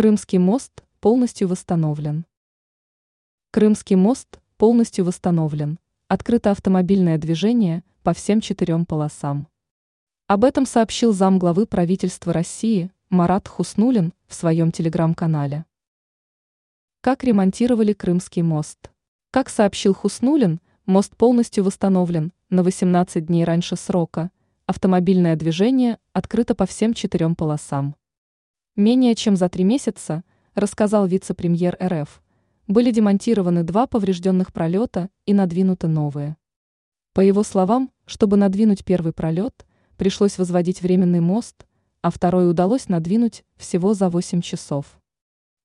Крымский мост полностью восстановлен. Крымский мост полностью восстановлен. Открыто автомобильное движение по всем четырем полосам. Об этом сообщил замглавы правительства России Марат Хуснулин в своем телеграм-канале. Как ремонтировали Крымский мост? Как сообщил Хуснулин, мост полностью восстановлен на 18 дней раньше срока. Автомобильное движение открыто по всем четырем полосам. Менее чем за три месяца, рассказал вице-премьер РФ, были демонтированы два поврежденных пролета и надвинуты новые. По его словам, чтобы надвинуть первый пролет, пришлось возводить временный мост, а второй удалось надвинуть всего за 8 часов.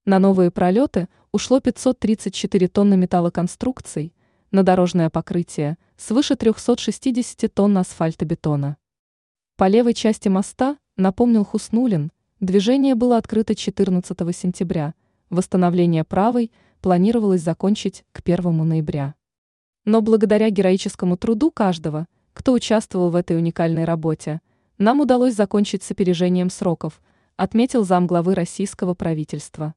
На новые пролеты ушло 534 тонны металлоконструкций, на дорожное покрытие свыше 360 тонн асфальтобетона. По левой части моста, напомнил Хуснулин, движение было открыто 14 сентября, восстановление правой планировалось закончить к 1 ноября. Но благодаря героическому труду каждого, кто участвовал в этой уникальной работе, нам удалось закончить с опережением сроков, отметил замглавы российского правительства.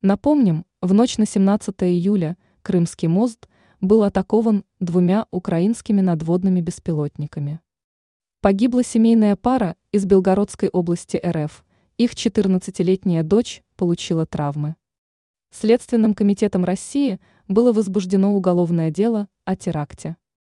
Напомним, в ночь на 17 июля Крымский мост был атакован двумя украинскими надводными беспилотниками. Погибла семейная пара из Белгородской области РФ, их 14-летняя дочь получила травмы. Следственным комитетом России было возбуждено уголовное дело о теракте.